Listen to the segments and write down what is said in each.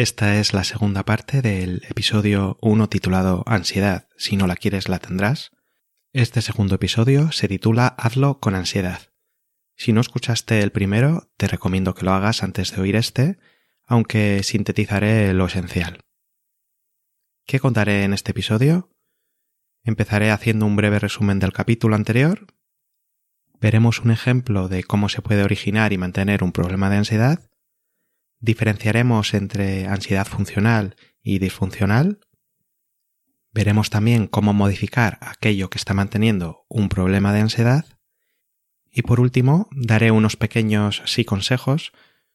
esta es la segunda parte del episodio 1 titulado Ansiedad, si no la quieres la tendrás. Este segundo episodio se titula Hazlo con ansiedad. Si no escuchaste el primero, te recomiendo que lo hagas antes de oír este, aunque sintetizaré lo esencial. ¿Qué contaré en este episodio? Empezaré haciendo un breve resumen del capítulo anterior. Veremos un ejemplo de cómo se puede originar y mantener un problema de ansiedad Diferenciaremos entre ansiedad funcional y disfuncional. Veremos también cómo modificar aquello que está manteniendo un problema de ansiedad. Y por último, daré unos pequeños sí consejos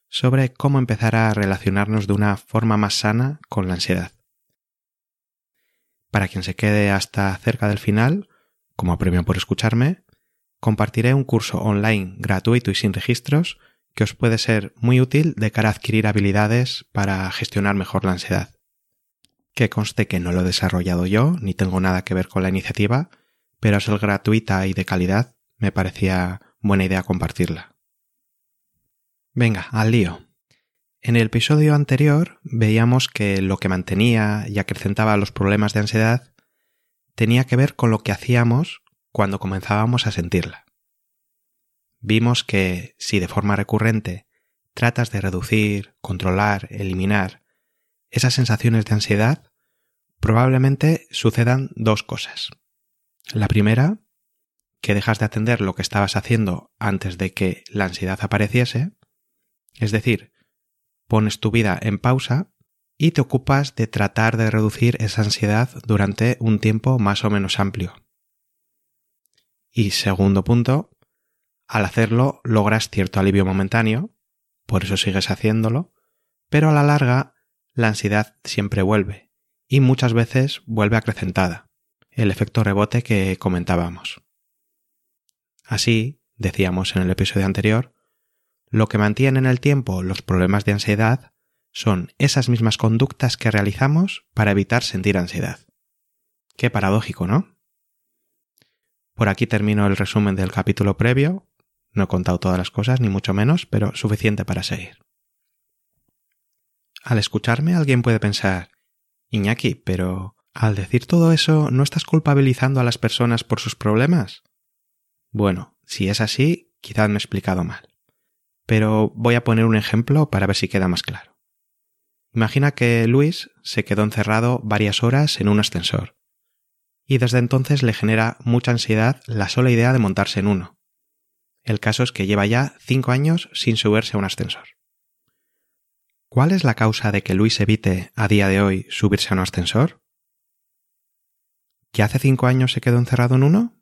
sobre cómo empezar a relacionarnos de una forma más sana con la ansiedad. Para quien se quede hasta cerca del final, como premio por escucharme, compartiré un curso online gratuito y sin registros que os puede ser muy útil de cara a adquirir habilidades para gestionar mejor la ansiedad. Que conste que no lo he desarrollado yo, ni tengo nada que ver con la iniciativa, pero al ser gratuita y de calidad, me parecía buena idea compartirla. Venga, al lío. En el episodio anterior veíamos que lo que mantenía y acrecentaba los problemas de ansiedad tenía que ver con lo que hacíamos cuando comenzábamos a sentirla vimos que si de forma recurrente tratas de reducir, controlar, eliminar esas sensaciones de ansiedad, probablemente sucedan dos cosas. La primera, que dejas de atender lo que estabas haciendo antes de que la ansiedad apareciese, es decir, pones tu vida en pausa y te ocupas de tratar de reducir esa ansiedad durante un tiempo más o menos amplio. Y segundo punto, al hacerlo logras cierto alivio momentáneo, por eso sigues haciéndolo, pero a la larga la ansiedad siempre vuelve, y muchas veces vuelve acrecentada, el efecto rebote que comentábamos. Así, decíamos en el episodio anterior, lo que mantiene en el tiempo los problemas de ansiedad son esas mismas conductas que realizamos para evitar sentir ansiedad. Qué paradójico, ¿no? Por aquí termino el resumen del capítulo previo, no he contado todas las cosas, ni mucho menos, pero suficiente para seguir. Al escucharme alguien puede pensar, Iñaki, pero al decir todo eso, ¿no estás culpabilizando a las personas por sus problemas? Bueno, si es así, quizás me he explicado mal. Pero voy a poner un ejemplo para ver si queda más claro. Imagina que Luis se quedó encerrado varias horas en un ascensor, y desde entonces le genera mucha ansiedad la sola idea de montarse en uno. El caso es que lleva ya cinco años sin subirse a un ascensor. ¿Cuál es la causa de que Luis evite a día de hoy subirse a un ascensor? ¿Que hace cinco años se quedó encerrado en uno?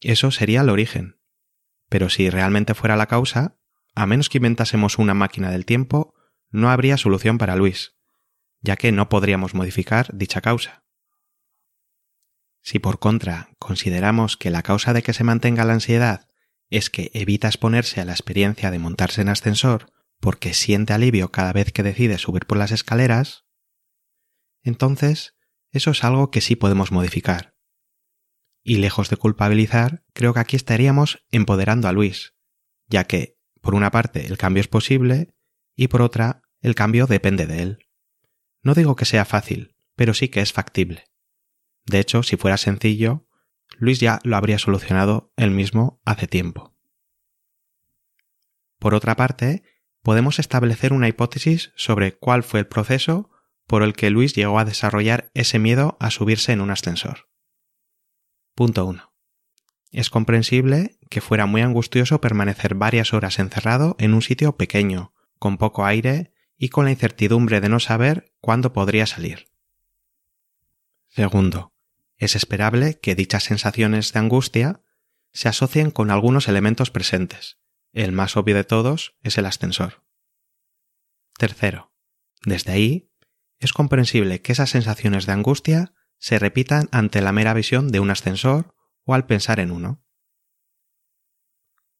Eso sería el origen. Pero si realmente fuera la causa, a menos que inventásemos una máquina del tiempo, no habría solución para Luis, ya que no podríamos modificar dicha causa. Si por contra consideramos que la causa de que se mantenga la ansiedad es que evita exponerse a la experiencia de montarse en ascensor porque siente alivio cada vez que decide subir por las escaleras, entonces eso es algo que sí podemos modificar. Y lejos de culpabilizar, creo que aquí estaríamos empoderando a Luis, ya que, por una parte, el cambio es posible y por otra, el cambio depende de él. No digo que sea fácil, pero sí que es factible. De hecho, si fuera sencillo, Luis ya lo habría solucionado él mismo hace tiempo. Por otra parte, podemos establecer una hipótesis sobre cuál fue el proceso por el que Luis llegó a desarrollar ese miedo a subirse en un ascensor. Punto 1. Es comprensible que fuera muy angustioso permanecer varias horas encerrado en un sitio pequeño, con poco aire y con la incertidumbre de no saber cuándo podría salir. Segundo, es esperable que dichas sensaciones de angustia se asocien con algunos elementos presentes. El más obvio de todos es el ascensor. Tercero, desde ahí, es comprensible que esas sensaciones de angustia se repitan ante la mera visión de un ascensor o al pensar en uno.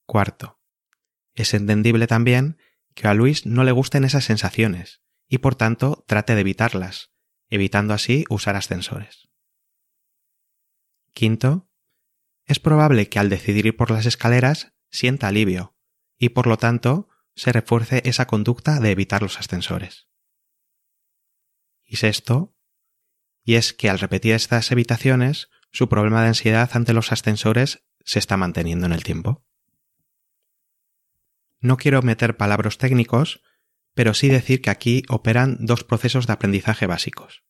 Cuarto, es entendible también que a Luis no le gusten esas sensaciones y por tanto trate de evitarlas, evitando así usar ascensores. Quinto, es probable que al decidir ir por las escaleras sienta alivio y por lo tanto se refuerce esa conducta de evitar los ascensores. Y sexto, y es que al repetir estas evitaciones, su problema de ansiedad ante los ascensores se está manteniendo en el tiempo. No quiero meter palabras técnicos, pero sí decir que aquí operan dos procesos de aprendizaje básicos.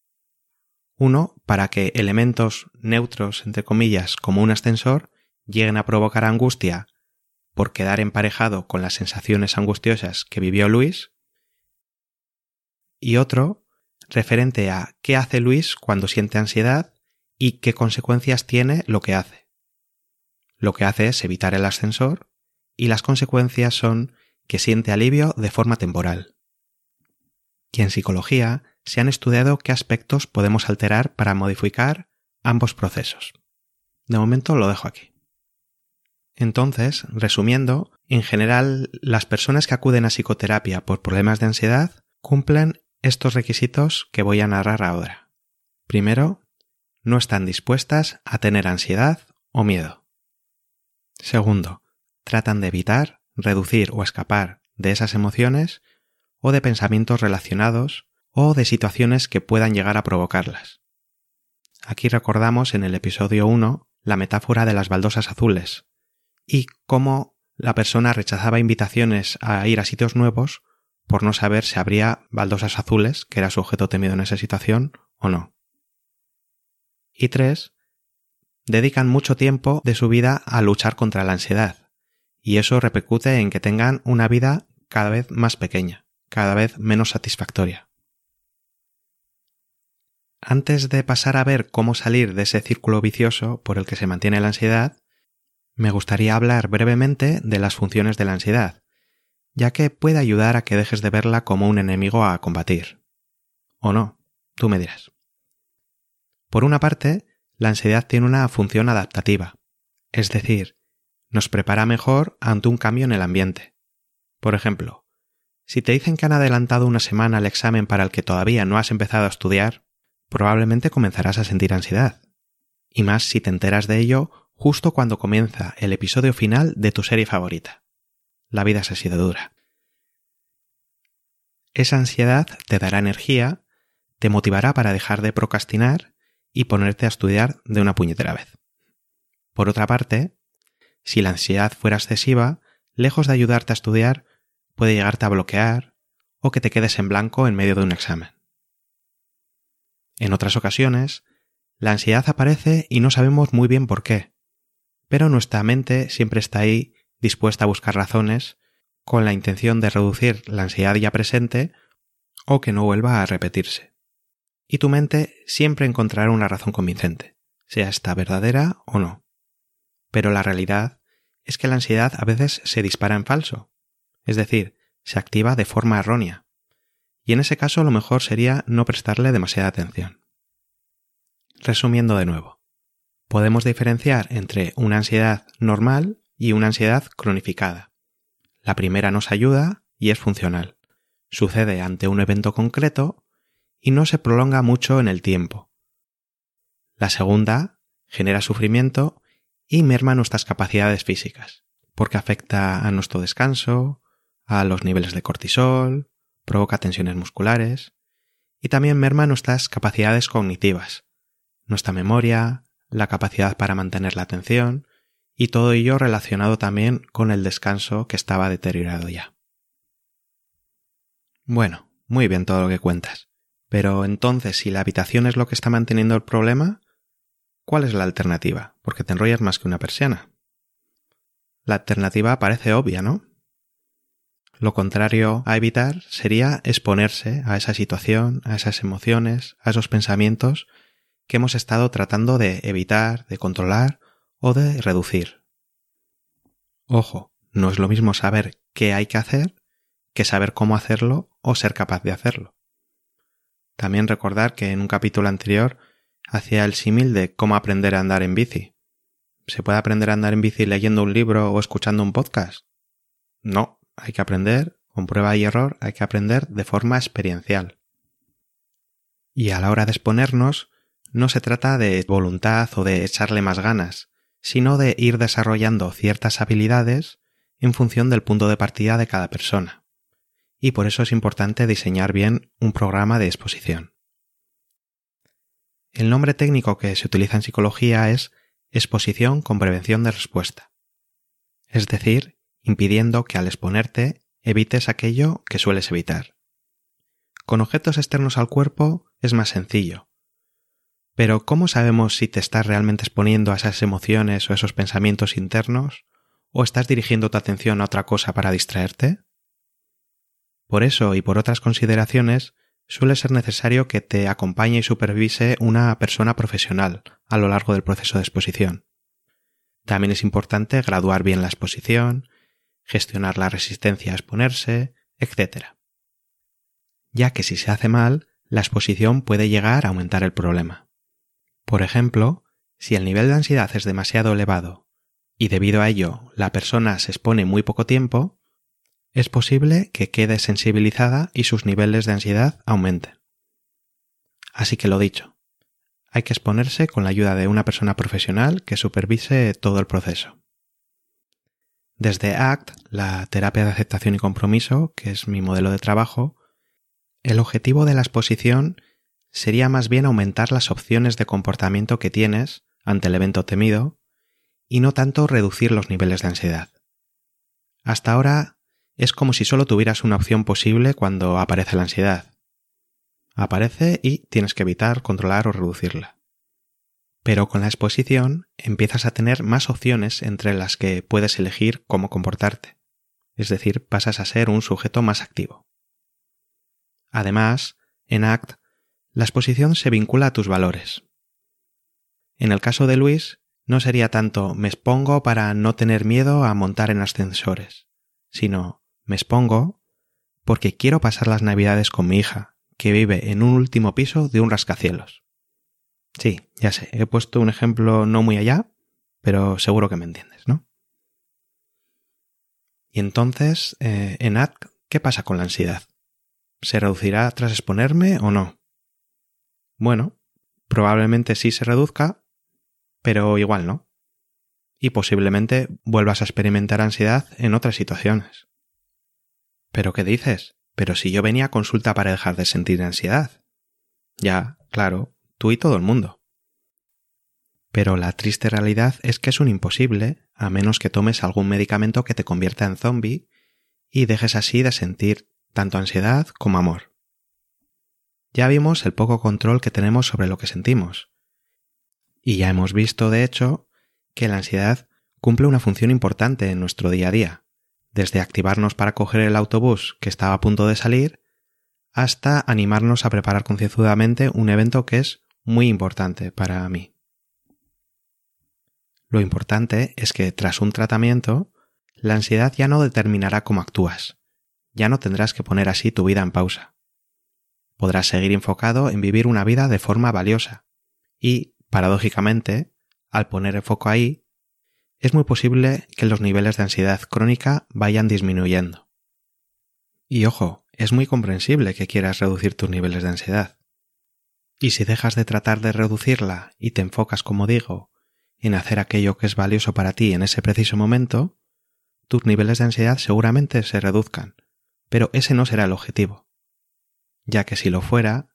Uno, para que elementos neutros, entre comillas, como un ascensor, lleguen a provocar angustia por quedar emparejado con las sensaciones angustiosas que vivió Luis. Y otro, referente a qué hace Luis cuando siente ansiedad y qué consecuencias tiene lo que hace. Lo que hace es evitar el ascensor y las consecuencias son que siente alivio de forma temporal. Y en psicología se han estudiado qué aspectos podemos alterar para modificar ambos procesos. De momento lo dejo aquí. Entonces, resumiendo, en general las personas que acuden a psicoterapia por problemas de ansiedad cumplen estos requisitos que voy a narrar ahora. Primero, no están dispuestas a tener ansiedad o miedo. Segundo, tratan de evitar, reducir o escapar de esas emociones o de pensamientos relacionados o de situaciones que puedan llegar a provocarlas. Aquí recordamos en el episodio 1 la metáfora de las baldosas azules y cómo la persona rechazaba invitaciones a ir a sitios nuevos por no saber si habría baldosas azules, que era su objeto temido en esa situación, o no. Y tres, dedican mucho tiempo de su vida a luchar contra la ansiedad, y eso repercute en que tengan una vida cada vez más pequeña, cada vez menos satisfactoria. Antes de pasar a ver cómo salir de ese círculo vicioso por el que se mantiene la ansiedad, me gustaría hablar brevemente de las funciones de la ansiedad, ya que puede ayudar a que dejes de verla como un enemigo a combatir. ¿O no? Tú me dirás. Por una parte, la ansiedad tiene una función adaptativa, es decir, nos prepara mejor ante un cambio en el ambiente. Por ejemplo, si te dicen que han adelantado una semana el examen para el que todavía no has empezado a estudiar, probablemente comenzarás a sentir ansiedad. Y más si te enteras de ello justo cuando comienza el episodio final de tu serie favorita la vida se ha sido dura. Esa ansiedad te dará energía, te motivará para dejar de procrastinar y ponerte a estudiar de una puñetera vez. Por otra parte, si la ansiedad fuera excesiva, lejos de ayudarte a estudiar, puede llegarte a bloquear o que te quedes en blanco en medio de un examen. En otras ocasiones, la ansiedad aparece y no sabemos muy bien por qué, pero nuestra mente siempre está ahí dispuesta a buscar razones con la intención de reducir la ansiedad ya presente o que no vuelva a repetirse. Y tu mente siempre encontrará una razón convincente, sea esta verdadera o no. Pero la realidad es que la ansiedad a veces se dispara en falso, es decir, se activa de forma errónea, y en ese caso lo mejor sería no prestarle demasiada atención. Resumiendo de nuevo, podemos diferenciar entre una ansiedad normal y una ansiedad cronificada. La primera nos ayuda y es funcional. Sucede ante un evento concreto y no se prolonga mucho en el tiempo. La segunda genera sufrimiento y merma nuestras capacidades físicas, porque afecta a nuestro descanso, a los niveles de cortisol, provoca tensiones musculares y también merma nuestras capacidades cognitivas, nuestra memoria, la capacidad para mantener la atención y todo ello relacionado también con el descanso que estaba deteriorado ya. Bueno, muy bien todo lo que cuentas. Pero entonces, si la habitación es lo que está manteniendo el problema, ¿cuál es la alternativa? Porque te enrollas más que una persiana. La alternativa parece obvia, ¿no? Lo contrario a evitar sería exponerse a esa situación, a esas emociones, a esos pensamientos que hemos estado tratando de evitar, de controlar o de reducir. Ojo, no es lo mismo saber qué hay que hacer que saber cómo hacerlo o ser capaz de hacerlo. También recordar que en un capítulo anterior hacía el símil de cómo aprender a andar en bici. ¿Se puede aprender a andar en bici leyendo un libro o escuchando un podcast? No, hay que aprender, con prueba y error, hay que aprender de forma experiencial. Y a la hora de exponernos, no se trata de voluntad o de echarle más ganas, sino de ir desarrollando ciertas habilidades en función del punto de partida de cada persona. Y por eso es importante diseñar bien un programa de exposición. El nombre técnico que se utiliza en psicología es exposición con prevención de respuesta. Es decir, impidiendo que al exponerte evites aquello que sueles evitar. Con objetos externos al cuerpo es más sencillo, pero ¿cómo sabemos si te estás realmente exponiendo a esas emociones o esos pensamientos internos? ¿O estás dirigiendo tu atención a otra cosa para distraerte? Por eso y por otras consideraciones, suele ser necesario que te acompañe y supervise una persona profesional a lo largo del proceso de exposición. También es importante graduar bien la exposición, gestionar la resistencia a exponerse, etc. Ya que si se hace mal, la exposición puede llegar a aumentar el problema. Por ejemplo, si el nivel de ansiedad es demasiado elevado y debido a ello la persona se expone muy poco tiempo, es posible que quede sensibilizada y sus niveles de ansiedad aumenten. Así que lo dicho, hay que exponerse con la ayuda de una persona profesional que supervise todo el proceso. Desde ACT, la terapia de aceptación y compromiso, que es mi modelo de trabajo, el objetivo de la exposición sería más bien aumentar las opciones de comportamiento que tienes ante el evento temido y no tanto reducir los niveles de ansiedad. Hasta ahora es como si solo tuvieras una opción posible cuando aparece la ansiedad. Aparece y tienes que evitar, controlar o reducirla. Pero con la exposición empiezas a tener más opciones entre las que puedes elegir cómo comportarte. Es decir, pasas a ser un sujeto más activo. Además, en ACT la exposición se vincula a tus valores. En el caso de Luis, no sería tanto me expongo para no tener miedo a montar en ascensores, sino me expongo porque quiero pasar las navidades con mi hija, que vive en un último piso de un rascacielos. Sí, ya sé, he puesto un ejemplo no muy allá, pero seguro que me entiendes, ¿no? Y entonces, eh, en AD, ¿qué pasa con la ansiedad? ¿Se reducirá tras exponerme o no? Bueno, probablemente sí se reduzca, pero igual no. Y posiblemente vuelvas a experimentar ansiedad en otras situaciones. ¿Pero qué dices? Pero si yo venía a consulta para dejar de sentir ansiedad. Ya, claro, tú y todo el mundo. Pero la triste realidad es que es un imposible, a menos que tomes algún medicamento que te convierta en zombie y dejes así de sentir tanto ansiedad como amor. Ya vimos el poco control que tenemos sobre lo que sentimos. Y ya hemos visto, de hecho, que la ansiedad cumple una función importante en nuestro día a día, desde activarnos para coger el autobús que estaba a punto de salir, hasta animarnos a preparar concienzudamente un evento que es muy importante para mí. Lo importante es que tras un tratamiento, la ansiedad ya no determinará cómo actúas, ya no tendrás que poner así tu vida en pausa podrás seguir enfocado en vivir una vida de forma valiosa. Y, paradójicamente, al poner el foco ahí, es muy posible que los niveles de ansiedad crónica vayan disminuyendo. Y ojo, es muy comprensible que quieras reducir tus niveles de ansiedad. Y si dejas de tratar de reducirla y te enfocas, como digo, en hacer aquello que es valioso para ti en ese preciso momento, tus niveles de ansiedad seguramente se reduzcan, pero ese no será el objetivo ya que si lo fuera,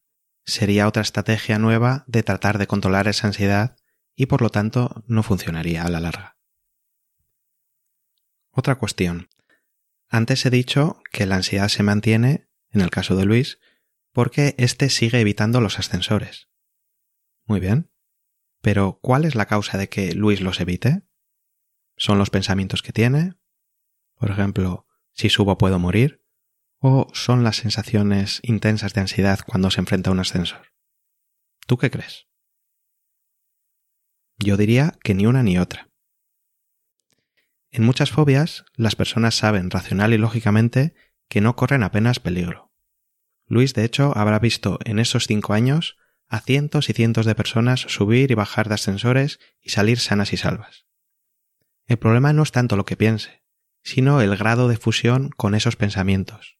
sería otra estrategia nueva de tratar de controlar esa ansiedad y por lo tanto no funcionaría a la larga. Otra cuestión. Antes he dicho que la ansiedad se mantiene, en el caso de Luis, porque éste sigue evitando los ascensores. Muy bien. Pero ¿cuál es la causa de que Luis los evite? ¿Son los pensamientos que tiene? Por ejemplo, si subo puedo morir, ¿O son las sensaciones intensas de ansiedad cuando se enfrenta a un ascensor? ¿Tú qué crees? Yo diría que ni una ni otra. En muchas fobias, las personas saben racional y lógicamente que no corren apenas peligro. Luis, de hecho, habrá visto en esos cinco años a cientos y cientos de personas subir y bajar de ascensores y salir sanas y salvas. El problema no es tanto lo que piense, sino el grado de fusión con esos pensamientos,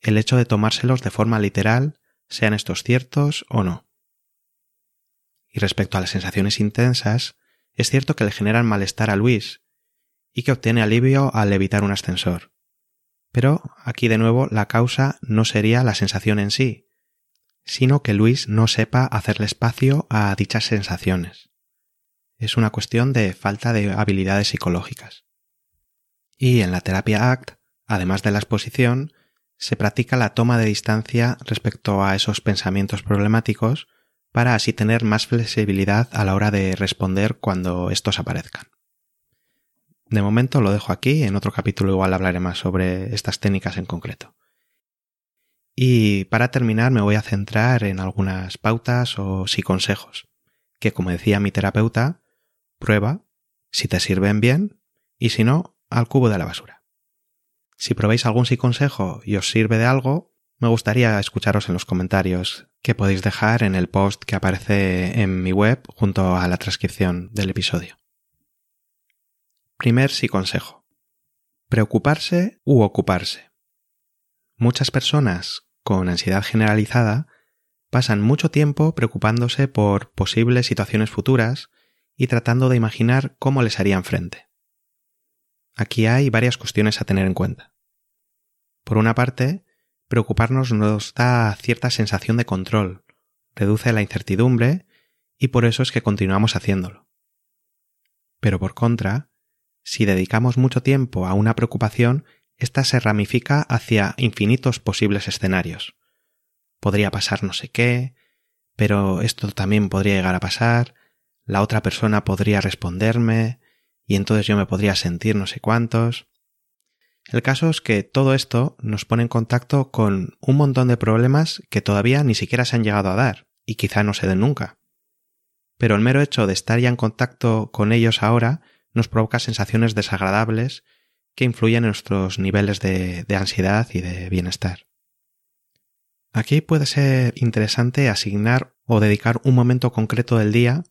el hecho de tomárselos de forma literal, sean estos ciertos o no. Y respecto a las sensaciones intensas, es cierto que le generan malestar a Luis y que obtiene alivio al evitar un ascensor. Pero aquí de nuevo la causa no sería la sensación en sí, sino que Luis no sepa hacerle espacio a dichas sensaciones. Es una cuestión de falta de habilidades psicológicas. Y en la terapia ACT, además de la exposición, se practica la toma de distancia respecto a esos pensamientos problemáticos para así tener más flexibilidad a la hora de responder cuando estos aparezcan. De momento lo dejo aquí, en otro capítulo igual hablaré más sobre estas técnicas en concreto. Y para terminar me voy a centrar en algunas pautas o sí consejos, que como decía mi terapeuta, prueba, si te sirven bien, y si no, al cubo de la basura. Si probéis algún sí consejo y os sirve de algo, me gustaría escucharos en los comentarios que podéis dejar en el post que aparece en mi web junto a la transcripción del episodio. Primer sí consejo. Preocuparse u ocuparse. Muchas personas con ansiedad generalizada pasan mucho tiempo preocupándose por posibles situaciones futuras y tratando de imaginar cómo les harían frente. Aquí hay varias cuestiones a tener en cuenta. Por una parte, preocuparnos nos da cierta sensación de control, reduce la incertidumbre y por eso es que continuamos haciéndolo. Pero por contra, si dedicamos mucho tiempo a una preocupación, ésta se ramifica hacia infinitos posibles escenarios. Podría pasar no sé qué, pero esto también podría llegar a pasar, la otra persona podría responderme, y entonces yo me podría sentir no sé cuántos. El caso es que todo esto nos pone en contacto con un montón de problemas que todavía ni siquiera se han llegado a dar, y quizá no se den nunca. Pero el mero hecho de estar ya en contacto con ellos ahora nos provoca sensaciones desagradables que influyen en nuestros niveles de, ansiedad y de bienestar. Aquí puede ser interesante asignar o dedicar un momento concreto del día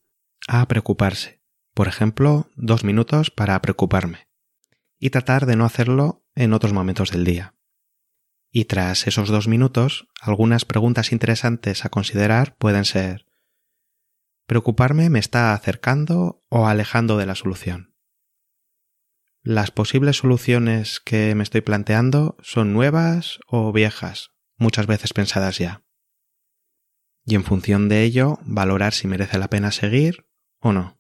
a preocuparse. Por ejemplo, dos minutos para preocuparme. Y tratar de no hacerlo en otros momentos del día. Y tras esos dos minutos, algunas preguntas interesantes a considerar pueden ser ¿Preocuparme me está acercando o alejando de la solución? Las posibles soluciones que me estoy planteando son nuevas o viejas, muchas veces pensadas ya. Y en función de ello, valorar si merece la pena seguir o no.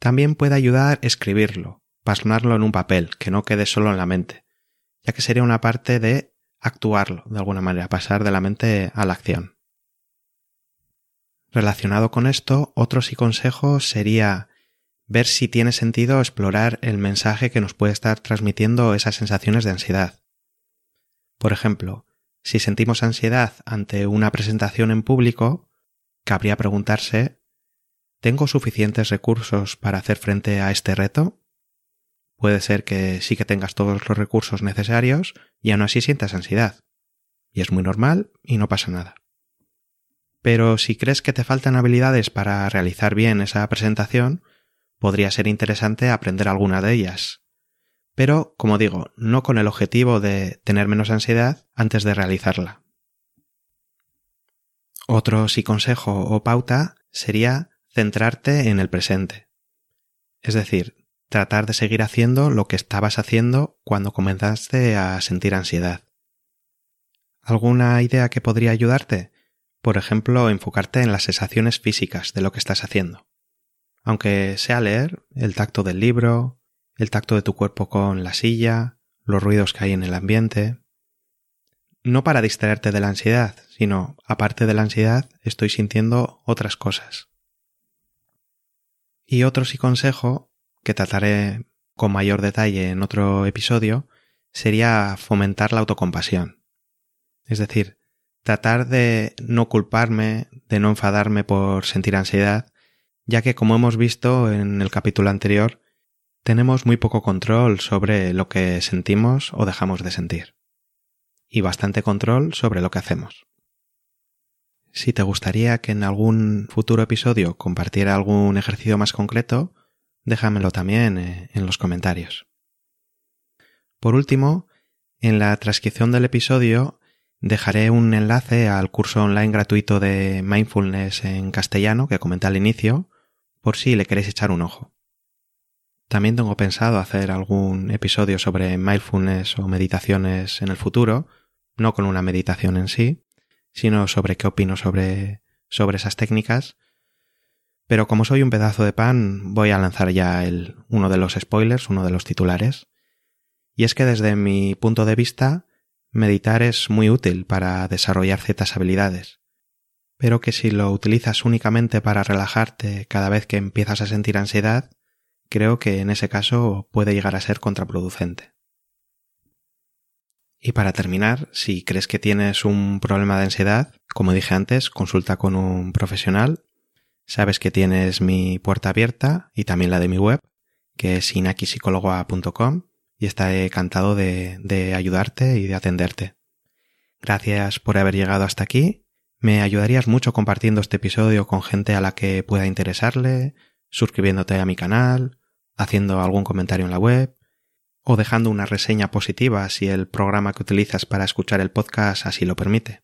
También puede ayudar escribirlo, plasmarlo en un papel, que no quede solo en la mente, ya que sería una parte de actuarlo, de alguna manera, pasar de la mente a la acción. Relacionado con esto, otro sí consejo sería ver si tiene sentido explorar el mensaje que nos puede estar transmitiendo esas sensaciones de ansiedad. Por ejemplo, si sentimos ansiedad ante una presentación en público, cabría preguntarse ¿Tengo suficientes recursos para hacer frente a este reto? Puede ser que sí que tengas todos los recursos necesarios y aún así sientas ansiedad. Y es muy normal y no pasa nada. Pero si crees que te faltan habilidades para realizar bien esa presentación, podría ser interesante aprender alguna de ellas. Pero, como digo, no con el objetivo de tener menos ansiedad antes de realizarla. Otro sí consejo o pauta sería centrarte en el presente. Es decir, tratar de seguir haciendo lo que estabas haciendo cuando comenzaste a sentir ansiedad. ¿Alguna idea que podría ayudarte? Por ejemplo, enfocarte en las sensaciones físicas de lo que estás haciendo aunque sea leer, el tacto del libro, el tacto de tu cuerpo con la silla, los ruidos que hay en el ambiente. No para distraerte de la ansiedad, sino, aparte de la ansiedad, estoy sintiendo otras cosas. Y otro sí consejo, que trataré con mayor detalle en otro episodio, sería fomentar la autocompasión. Es decir, tratar de no culparme, de no enfadarme por sentir ansiedad, ya que como hemos visto en el capítulo anterior, tenemos muy poco control sobre lo que sentimos o dejamos de sentir, y bastante control sobre lo que hacemos. Si te gustaría que en algún futuro episodio compartiera algún ejercicio más concreto, déjamelo también eh, en los comentarios. Por último, en la transcripción del episodio dejaré un enlace al curso online gratuito de mindfulness en castellano que comenté al inicio, por si le queréis echar un ojo. También tengo pensado hacer algún episodio sobre mindfulness o meditaciones en el futuro, no con una meditación en sí, sino sobre qué opino sobre, sobre esas técnicas. Pero como soy un pedazo de pan, voy a lanzar ya el, uno de los spoilers, uno de los titulares. Y es que desde mi punto de vista, meditar es muy útil para desarrollar ciertas habilidades, pero que si lo utilizas únicamente para relajarte cada vez que empiezas a sentir ansiedad, creo que en ese caso puede llegar a ser contraproducente. Y para terminar, si crees que tienes un problema de ansiedad, como dije antes, consulta con un profesional. Sabes que tienes mi puerta abierta y también la de mi web, que es inakipsicóloga.com y estaré encantado de, de ayudarte y de atenderte. Gracias por haber llegado hasta aquí. Me ayudarías mucho compartiendo este episodio con gente a la que pueda interesarle, suscribiéndote a mi canal, haciendo algún comentario en la web o dejando una reseña positiva si el programa que utilizas para escuchar el podcast así lo permite.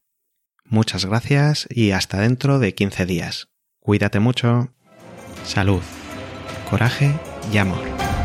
Muchas gracias y hasta dentro de 15 días. Cuídate mucho. Salud, coraje y amor.